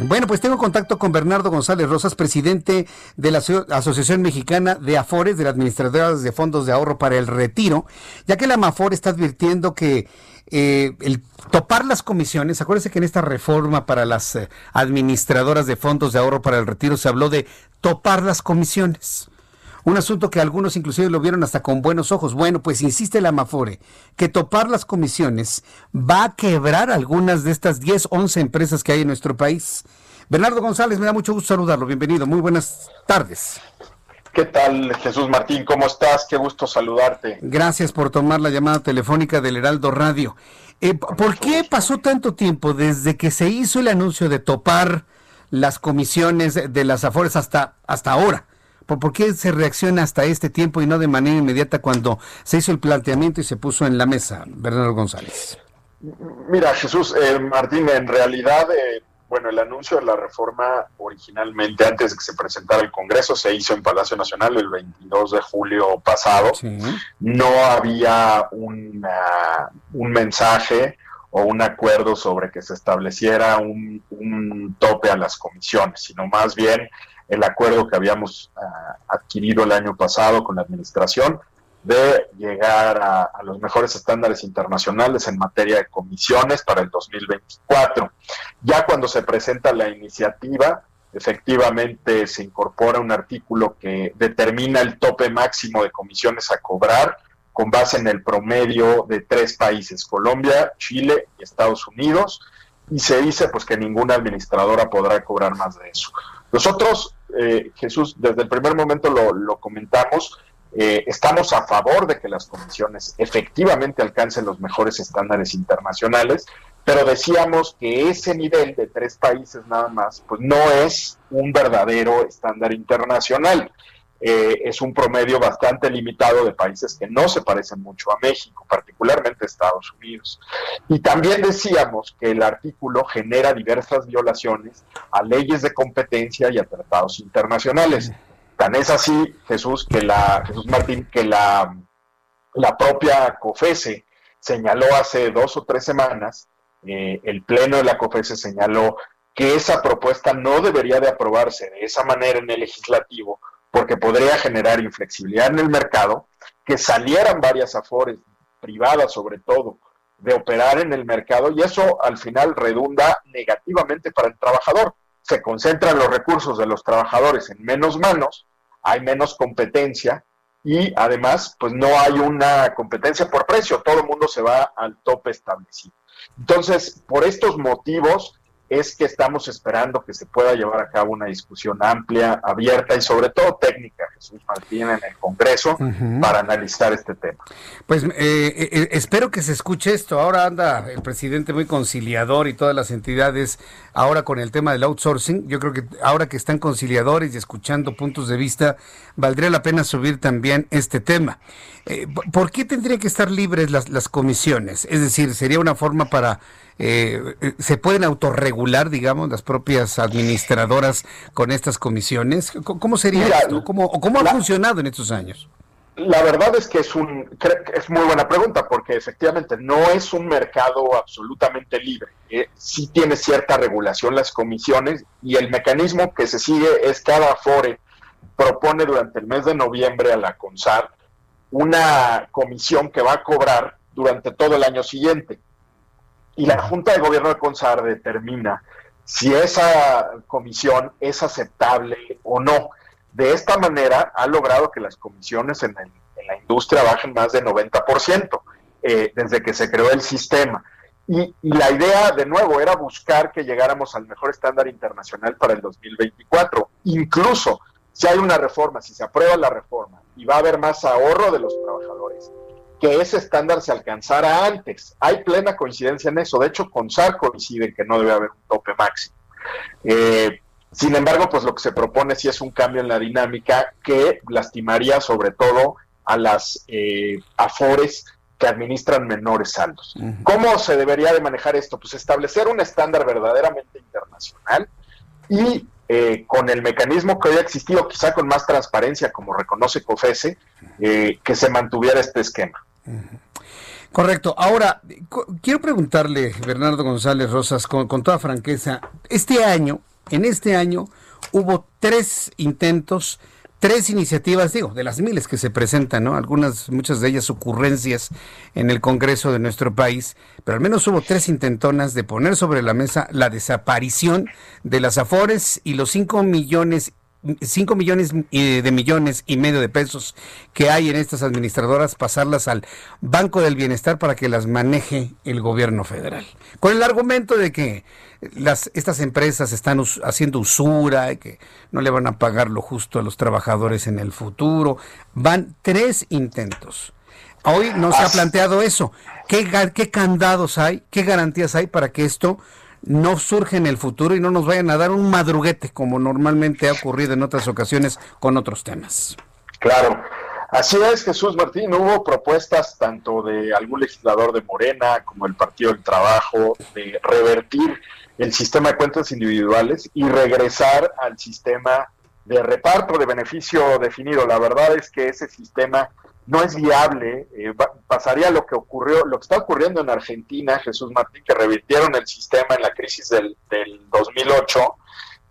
Bueno, pues tengo contacto con Bernardo González Rosas, presidente de la Aso- Asociación Mexicana de Afores, de las Administradoras de Fondos de Ahorro para el Retiro, ya que la Amafor está advirtiendo que eh, el topar las comisiones, acuérdense que en esta reforma para las eh, administradoras de fondos de ahorro para el retiro se habló de topar las comisiones. Un asunto que algunos inclusive lo vieron hasta con buenos ojos. Bueno, pues insiste la Amafore que topar las comisiones va a quebrar algunas de estas 10, 11 empresas que hay en nuestro país. Bernardo González, me da mucho gusto saludarlo. Bienvenido. Muy buenas tardes. ¿Qué tal, Jesús Martín? ¿Cómo estás? Qué gusto saludarte. Gracias por tomar la llamada telefónica del Heraldo Radio. Eh, ¿Por qué pasó tanto tiempo desde que se hizo el anuncio de topar las comisiones de las Afores hasta, hasta ahora? ¿Por, por qué se reacciona hasta este tiempo y no de manera inmediata cuando se hizo el planteamiento y se puso en la mesa, Bernardo González? Mira, Jesús eh, Martín, en realidad, eh, bueno, el anuncio de la reforma originalmente, antes de que se presentara el Congreso, se hizo en Palacio Nacional el 22 de julio pasado. Sí. No había una- un mensaje o un acuerdo sobre que se estableciera un, un tope a las comisiones, sino más bien el acuerdo que habíamos ah, adquirido el año pasado con la administración de llegar a, los mejores estándares internacionales en materia de comisiones para el 2024. Ya cuando se presenta la iniciativa, efectivamente se incorpora un artículo que determina el tope máximo de comisiones a cobrar con base en el promedio de tres países, Colombia, Chile y Estados Unidos, y se dice pues que ninguna administradora podrá cobrar más de eso. Nosotros, eh, Jesús, desde el primer momento lo, comentamos, eh, estamos a favor de que las comisiones efectivamente alcancen los mejores estándares internacionales, pero decíamos que ese nivel de tres países nada más, pues no es un verdadero estándar internacional. Eh, es un promedio bastante limitado de países que no se parecen mucho a México, particularmente Estados Unidos. Y también decíamos que el artículo genera diversas violaciones a leyes de competencia y a tratados internacionales. Tan es así, Jesús, que la, Jesús Martín, que la, la propia COFESE señaló hace dos o tres semanas, eh, el Pleno de la COFESE señaló que esa propuesta no debería de aprobarse de esa manera en el legislativo porque podría generar inflexibilidad en el mercado, que salieran varias afores privadas sobre todo de operar en el mercado y eso al final redunda negativamente para el trabajador. Se concentran los recursos de los trabajadores en menos manos, hay menos competencia y además pues no hay una competencia por precio, todo el mundo se va al tope establecido. Entonces, por estos motivos es que estamos esperando que se pueda llevar a cabo una discusión amplia, abierta y sobre todo técnica, Jesús Martín, en el Congreso para analizar este tema. Pues eh, eh, espero que se escuche esto. Ahora anda el presidente muy conciliador y todas las entidades ahora con el tema del outsourcing. Yo creo que ahora que están conciliadores y escuchando puntos de vista, valdría la pena subir también este tema. Eh, ¿Por qué tendrían que estar libres las, las comisiones? Es decir, sería una forma para... eh, ¿Se pueden autorregular, digamos, las propias administradoras con estas comisiones? ¿Cómo, sería Mira, esto? ¿Cómo, o ¿Cómo ha la- funcionado en estos años? La verdad es que es un es muy buena pregunta porque efectivamente no es un mercado absolutamente libre. Eh, sí tiene cierta regulación las comisiones y el mecanismo que se sigue es cada Afore propone durante el mes de noviembre a la CONSAR una comisión que va a cobrar durante todo el año siguiente. Y la Junta de Gobierno de CONSAR determina si esa comisión es aceptable o no. De esta manera ha logrado que las comisiones en, el- en la industria bajen más de 90% eh, desde que se creó el sistema. Y, y la idea, de nuevo, era buscar que llegáramos al mejor estándar internacional para el 2024. Incluso si hay una reforma, si se aprueba la reforma y va a haber más ahorro de los trabajadores, que ese estándar se alcanzara antes. Hay plena coincidencia en eso. De hecho, con SAR coincide que no debe haber un tope máximo. Eh, sin embargo, pues lo que se propone sí es un cambio en la dinámica que lastimaría sobre todo a las eh, afores que administran menores saldos. ¿Cómo se debería de manejar esto? Pues establecer un estándar verdaderamente internacional y eh, con el mecanismo que hoy ha existido, quizá con más transparencia, como reconoce COFESE, eh, que se mantuviera este esquema. Correcto. Ahora, quiero preguntarle, Bernardo González Rosas, con, toda franqueza, este año, en este año, hubo tres intentos tres iniciativas, digo, de las miles que se presentan, ¿no? Algunas, muchas de ellas ocurrencias en el Congreso de nuestro país, pero al menos hubo tres intentonas de poner sobre la mesa la desaparición de las afores y los cinco millones 5 millones de millones y medio de pesos que hay en estas administradoras, pasarlas al Banco del Bienestar para que las maneje el gobierno federal. Con el argumento de que las, estas empresas están haciendo usura y que no le van a pagar lo justo a los trabajadores en el futuro. Van tres intentos. Hoy no se ha planteado eso. ¿Qué, qué candados hay? ¿Qué garantías hay para que esto no surge en el futuro y no nos vayan a dar un madruguete como normalmente ha ocurrido en otras ocasiones con otros temas. Claro. Así es, Jesús Martín, hubo propuestas tanto de algún legislador de Morena como el Partido del Trabajo de revertir el sistema de cuentas individuales y regresar al sistema de reparto de beneficio definido. La verdad es que ese sistema no es viable, eh, pasaría lo que ocurrió, lo que está ocurriendo en Argentina, Jesús Martín, que revirtieron el sistema en la crisis del, del 2008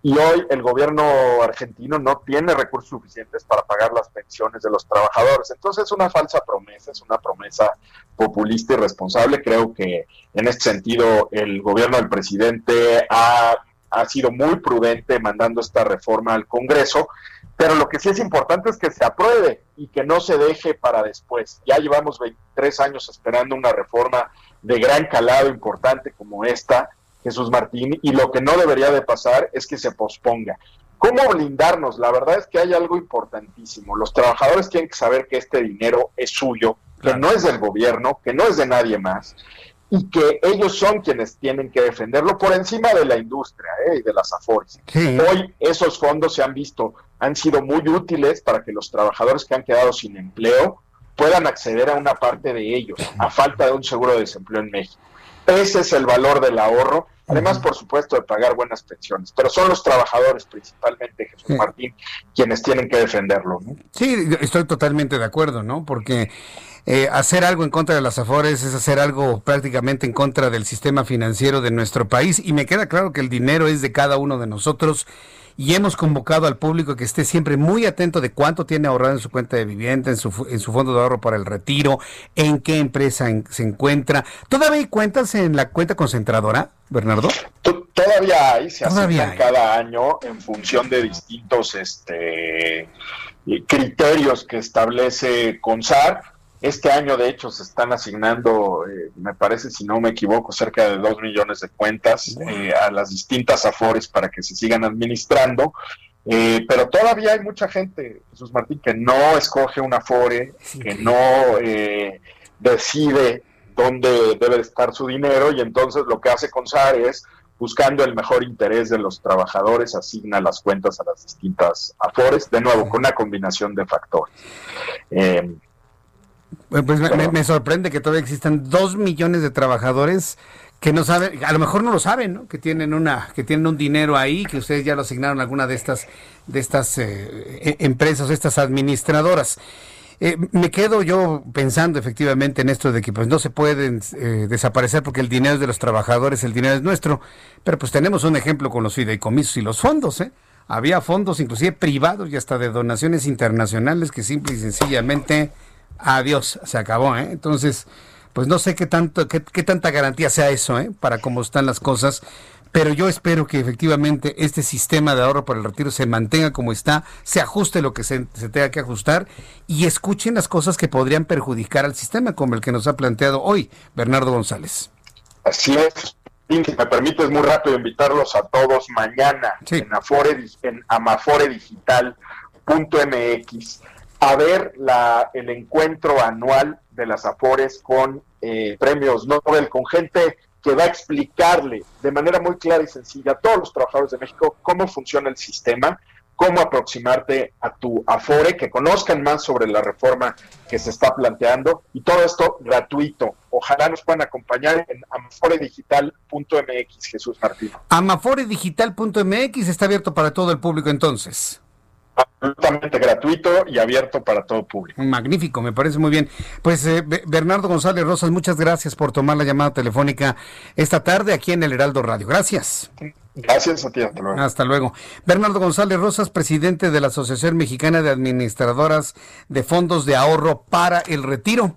y hoy el gobierno argentino no tiene recursos suficientes para pagar las pensiones de los trabajadores. Entonces es una falsa promesa, es una promesa populista y responsable. Creo que en este sentido el gobierno del presidente ha, ha sido muy prudente mandando esta reforma al Congreso pero lo que sí es importante es que se apruebe y que no se deje para después. Ya llevamos 23 años esperando una reforma de gran calado importante como esta, Jesús Martín, y lo que no debería de pasar es que se posponga. ¿Cómo blindarnos? La verdad es que hay algo importantísimo. Los trabajadores tienen que saber que este dinero es suyo, que no es del gobierno, que no es de nadie más y que ellos son quienes tienen que defenderlo por encima de la industria ¿eh? y de las afores. Hoy esos fondos se han visto, han sido muy útiles para que los trabajadores que han quedado sin empleo puedan acceder a una parte de ellos, a falta de un seguro de desempleo en México. Ese es el valor del ahorro, además, por supuesto, de pagar buenas pensiones, pero son los trabajadores, principalmente Jesús Martín, quienes tienen que defenderlo. Sí, estoy totalmente de acuerdo, ¿no? Porque eh, hacer algo en contra de las Afores es hacer algo prácticamente en contra del sistema financiero de nuestro país y me queda claro que el dinero es de cada uno de nosotros y hemos convocado al público que esté siempre muy atento de cuánto tiene ahorrado en su cuenta de vivienda, en su, en su fondo de ahorro para el retiro, en qué empresa se encuentra. ¿Todavía hay cuentas en la cuenta concentradora, Bernardo? Todavía hay, se hacen cada año en función de distintos este, criterios que establece CONSAR este año, de hecho, se están asignando, eh, me parece, si no me equivoco, cerca de dos millones de cuentas eh, a las distintas AFORES para que se sigan administrando. Eh, pero todavía hay mucha gente, Jesús Martín, que no escoge una AFORE, que no decide dónde debe estar su dinero y entonces lo que hace CONSAR es buscando el mejor interés de los trabajadores, asigna las cuentas a las distintas AFORES, de nuevo, con una combinación de factores. Pues me, sorprende que todavía existan dos millones de trabajadores que no saben, a lo mejor no lo saben, ¿no? Que tienen una, que tienen un dinero ahí, que ustedes ya lo asignaron a alguna de estas, de estas eh, e, empresas, estas administradoras. Eh, me quedo yo pensando efectivamente en esto de que pues no se pueden eh, desaparecer porque el dinero es de los trabajadores, el dinero es nuestro, pero pues tenemos un ejemplo con los fideicomisos y los fondos, ¿eh? Había fondos inclusive privados y hasta de donaciones internacionales que simple y sencillamente adiós, se acabó, ¿eh? Entonces, pues no sé qué tanto, qué, tanta garantía sea eso, ¿eh? Para cómo están las cosas, pero yo espero que efectivamente este sistema de ahorro para el retiro se mantenga como está, se ajuste lo que se, tenga que ajustar y escuchen las cosas que podrían perjudicar al sistema, como el que nos ha planteado hoy Bernardo González. Así es. Si me permites muy rápido invitarlos a todos mañana en, Afore, en amafore.digital.mx a ver la, el encuentro anual de las Afores con eh, premios Nobel, con gente que va a explicarle de manera muy clara y sencilla a todos los trabajadores de México cómo funciona el sistema, cómo aproximarte a tu Afore, que conozcan más sobre la reforma que se está planteando y todo esto gratuito. Ojalá nos puedan acompañar en amaforedigital.mx, Jesús Martín. Amaforedigital.mx está abierto para todo el público entonces absolutamente gratuito y abierto para todo público. Magnífico, me parece muy bien. Pues eh, Bernardo González Rosas, muchas gracias por tomar la llamada telefónica esta tarde aquí en el Heraldo Radio. Gracias. Gracias a ti, hasta luego. Hasta luego. Bernardo González Rosas, presidente de la Asociación Mexicana de Administradoras de Fondos de Ahorro para el Retiro.